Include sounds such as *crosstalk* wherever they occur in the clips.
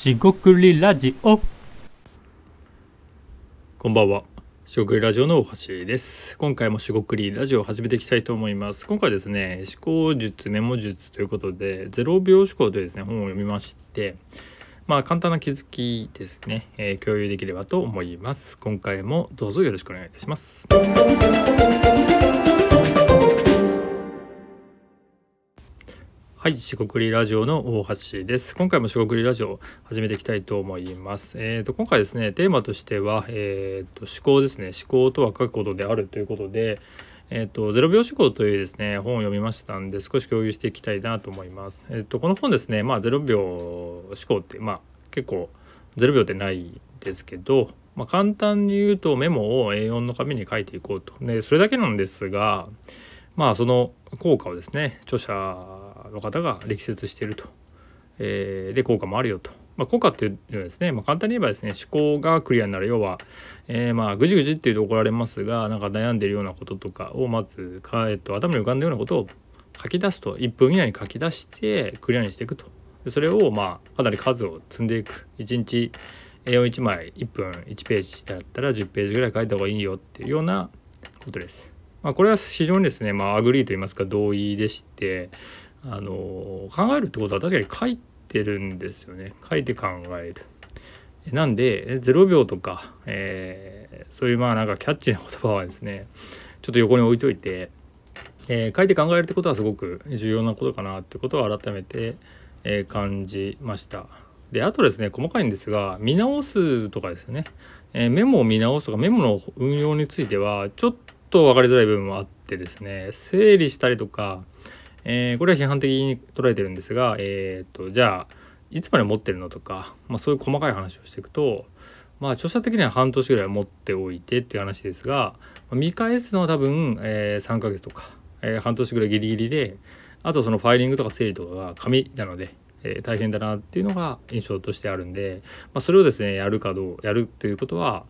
しごくりラジオこんばんは。しごくりラジオの大橋です。今回もしごくりラジオを始めていきたいと思います。今回ですね、思考術、メモ術ということで、0秒思考というですね、本を読みまして、まあ簡単な気づきですね、えー共有できればと思います。今回もどうぞよろしくお願いいたします。はい、四国リラジオの大橋です。今回も四国リラジオ始めていきたいと思います。えっ、と今回ですね、テーマとしてはえっ、と思考ですね。思考とは書くことであるということで、えっ、とゼロ秒思考というですね本を読みましたんで少し共有していきたいなと思います。えっ、とこの本ですね、まあゼロ秒思考ってまあ結構ゼロ秒ってないですけど、まあ簡単に言うとメモを A4 の紙に書いていこうと。でそれだけなんですが。まあその効果をですね著者の方が力説していると、えーで効果もあるよと、まあ、効果っていうのはですね、まあ、簡単に言えばですね思考がクリアになる。要は、えーまあぐじぐじっていうと怒られますがなんか悩んでるようなこととかをまずか、えっと、頭に浮かんだようなことを書き出すと。1分以内に書き出してクリアにしていくと。それをまあかなり数を積んでいく。1日 A41 枚1分1ページだったら10ページぐらい書いた方がいいよっていうようなことです。まあ、これは非常にですね、まあ、 agree といいますか同意でして。あの考えるってことは確かに書いてるんですよね書いて考える。なんで0秒とか、えーそういうまあなんかキャッチーな言葉はですねちょっと横に置いといて、えー書いて考えるってことはすごく重要なことかなってことを改めて、えー感じました。であとですね細かいんですが見直すとかですよね、えメモを見直すとかメモの運用についてはちょっと分かりづらい部分もあってですね整理したりとか、えーこれは批判的に捉えてるんですが、えー、とじゃあいつまで持ってるのとか、まあ、そういう細かい話をしていくとまあ著者的には半年ぐらい持っておいてっていう話ですが見返すのは多分、えー3ヶ月とか、えー半年ぐらいギリギリであとそのファイリングとか整理とかが紙なので、えー大変だなっていうのが印象としてあるんで、まあ、それをですねやるかどうやるということは、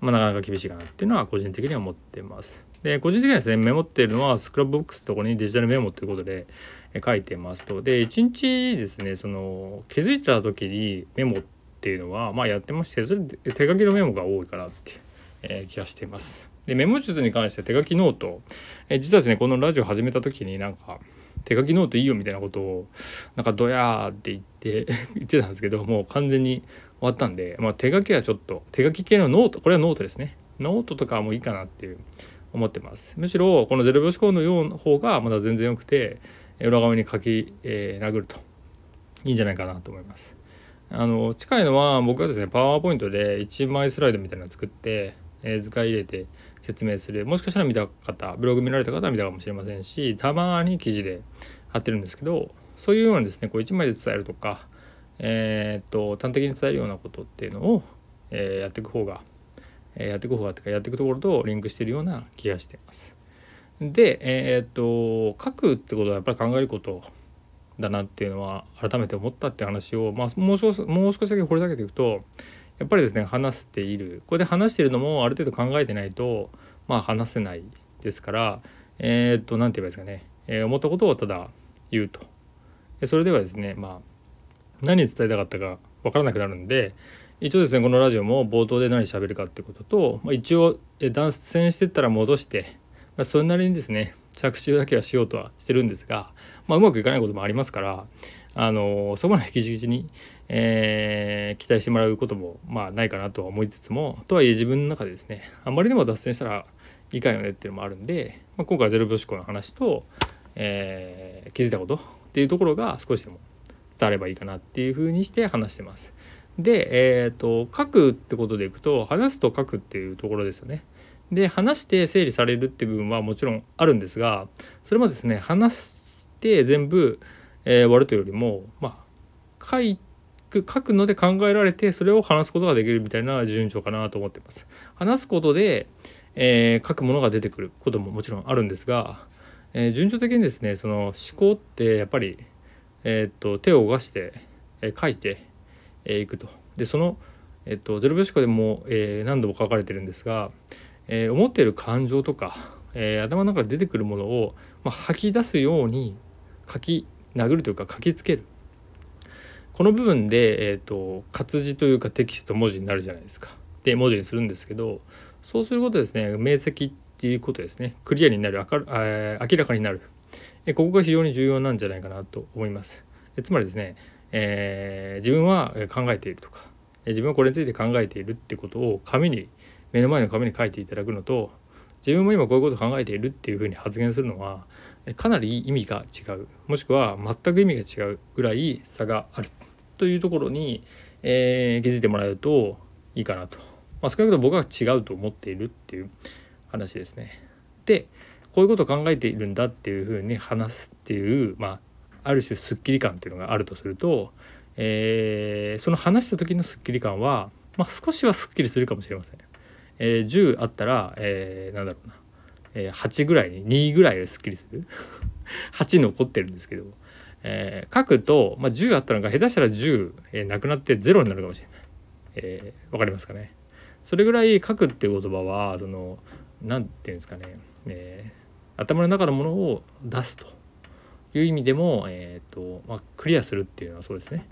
まあ、なかなか厳しいかなっていうのは個人的には思ってます。で個人的にはですねメモっているのは Scrapbox ところにデジタルメモということで書いてますと。で1日ですねその気づいた時にメモっていうのはまあやってましてそれ手書きのメモが多いかなっていう、え気がしています。でメモ術に関して手書きノート、え実はですねこのラジオ始めた時になんか手書きノートいいよみたいなことをなんかドヤーって言って *laughs* 言ってたんですけどもう完全に終わったんで、まあ、手書きはちょっと手書き系のノートこれはノートですね。ノートとかもいいかなっていう思ってます。むしろこのゼロ秒思考のような方がまだ全然良くて裏側に書き、えー殴ると。いいんじゃないかなと思います。あの近いのは僕はですねパワーポイントで1枚スライドみたいなの作って、えー図解入れて説明する。もしかしたら見た方ブログ見られた方は見たかもしれませんしたまに記事で貼ってるんですけどそういうようなですねこう1枚で伝えるとかえーっと端的に伝えるようなことっていうのを、えーやっていく方が、やっていく方がってかやっていくところとリンクしているような気がしています。でえーっと書くってことはやっぱり考えることだなっていうのは改めて思ったって話を、まあ、もう少しもう少しだけ掘り下げていくとやっぱりですね話している。これで話しているのもある程度考えてないとまあ話せないですからえーっと何て言えばいいですかね、えー思ったことをただ言うと。それではですねまあ何伝えたかったか分からなくなるんで一応ですねこのラジオも冒頭で何喋るかってことと、まあ、一応え脱線してったら戻して、まあ、それなりにですね着手だけはしようとはしてるんですが、まあ、うまくいかないこともありますからあのそこまで引きちに、えー期待してもらうこともまあないかなとは思いつつもとはいえ自分の中でですねあまりでも脱線したらいかんよねっていうのもあるんで、まあ、今回はゼロ秒思考の話と、えー気づいたことっていうところが少しでも伝わればいいかなっていうふうにして話してます。で、えー、と書くってことでいくと話すと書くっていうところですよね。で話して整理されるって部分はもちろんあるんですがそれもですね話して全部、えー終わるというよりもまあ書い書くので考えられてそれを話すことができるみたいな順序かなと思ってます。話すことで、えー書くものが出てくることももちろんあるんですが、えー順序的にですねその思考ってやっぱり、えーっと手を動かして、えー書いてえーいくと。でその、えっと、ゼロ秒思考でも、えー何度も書かれてるんですが、えー思っている感情とか、えー頭の中で出てくるものを、まあ、吐き出すように書き殴るというか書きつけるこの部分で、えーと、活字というかテキスト文字になるじゃないですか。で文字にするんですけどそうすることですね明晰っていうことですねクリアになる明る、えー、明らかになるここが非常に重要なんじゃないかなと思います。つまりですね、えー、自分は考えているとか自分はこれについて考えているってことを紙に目の前の紙に書いていただくのと自分も今こういうことを考えているっていうふうに発言するのはかなり意味が違うもしくは全く意味が違うぐらい差があるというところに、えー、気づいてもらえるといいかなと、まあ、少なくとも僕は違うと思っているっていう話ですね。でこういうことを考えているんだっていうふうに話すっていう、まあ、ある種すっきり感っていうのがあるとすると、えー、その話した時のすっきり感は、まあ、少しはすっきりするかもしれません。えー、10あったら、えー、なんだろうな、えー、8ぐらいに2ぐらいですっきりする。*laughs* 8残ってるんですけど、えー、書くと、まあ、10あったのが下手したら10、えー、なくなって0になるかもしれない。えー、分かりますかね。それぐらい書くっていう言葉はその何て言うんですかね、えー、頭の中のものを出すと。いう意味でも、えーとまあ、クリアするっていうのはそうですね、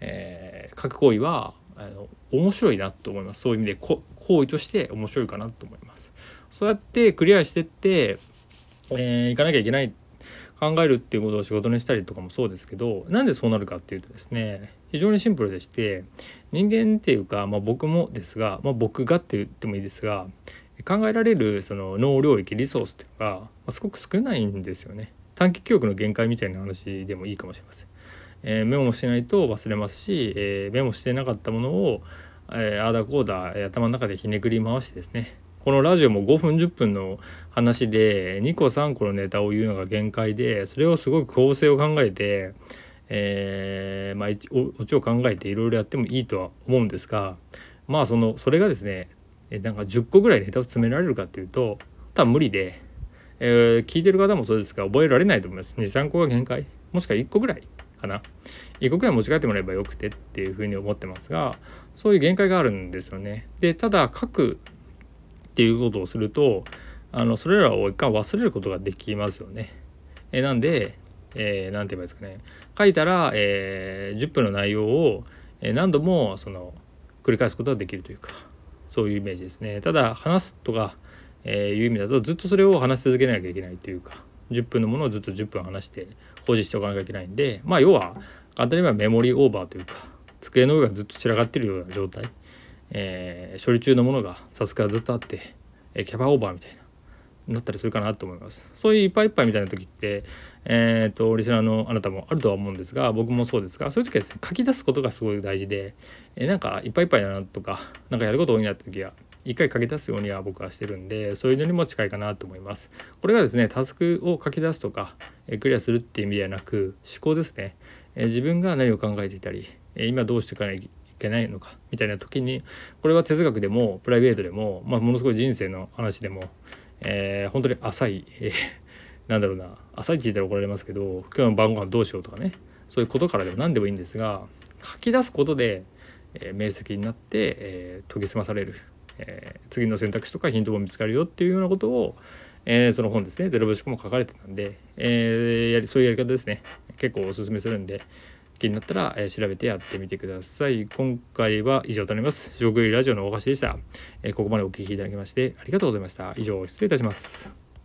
えー、書く行為はあの面白いなと思います。そういう意味で行為として面白いかなと思います。そうやってクリアしてって、えー、行かなきゃいけない考えるっていうことを仕事にしたりとかもそうですけどなんでそうなるかっていうとですね非常にシンプルでして人間っていうか、まあ、僕もですが、まあ、僕がって言ってもいいですが考えられるその脳領域リソースっていうのが、ま、すごく少ないんですよね。短期記憶の限界みたいな話でもいいかもしれません。えー、メモしないと忘れますし、えー、メモしてなかったものを、えー、あーだこーだ頭の中でひねくり回してですね。このラジオも5分10分の話で2個3個のネタを言うのが限界でそれをすごく構成を考えて、えー、まあオチを考えていろいろやってもいいとは思うんですがまあそのそれがですねなんか10個ぐらいネタを詰められるかっていうと多分無理で、えー、聞いてる方もそうですが覚えられないと思います23個が限界もしくは1個ぐらいかな1個くらい持ち帰ってもらえばよくてっていうふうに思ってますがそういう限界があるんですよね。でただ書くっていうことをするとあのそれらを一回忘れることができますよね。えなんで何、えー、て言えばいいですかね書いたら、えー、10分の内容を何度もその繰り返すことができるというかそういうイメージですね。ただ話すとか、えー、いう意味だとずっとそれを話し続けなきゃいけないというか10分のものをずっと10分話して保持しておかなきゃいけないんでまあ要は簡単に言えばメモリーオーバーというか机の上がずっと散らかってるような状態、えー、処理中のものがさすがずっとあって、えー、キャパオーバーみたいななったりするかなと思います。そういういっぱいいっぱいみたいな時ってえっ、ー、とリスナーのあなたもあるとは思うんですが僕もそうですがそういう時はですね書き出すことがすごい大事で、えー、なんかいっぱいいっぱいだなとか何かやること多いなって時は一回書き出すようには僕はしてるんでそういうのにも近いかなと思います。これがですねタスクを書き出すとかクリアするっていう意味ではなく思考ですね。自分が何を考えていたり今どうしていかないといけないのかみたいな時にこれは哲学でもプライベートでも、まあ、ものすごい人生の話でも、えー、本当に浅い、えー、なんだろうな浅いって言ったら怒られますけど今日の晩ご飯どうしようとかねそういうことからでも何でもいいんですが書き出すことで、え、明晰になって、えー、研ぎ澄まされる。えー、次の選択肢とかヒントも見つかるよっていうようなことを、えー、その本ですねゼロ節も書かれてたんで、えー、やりそういうやり方ですね。結構おすすめするんで気になったら、え調べてやってみてください。今回は以上となります。食料ラジオのお菓子でした、えここまでお聴きいただきましてありがとうございました。以上失礼いたします。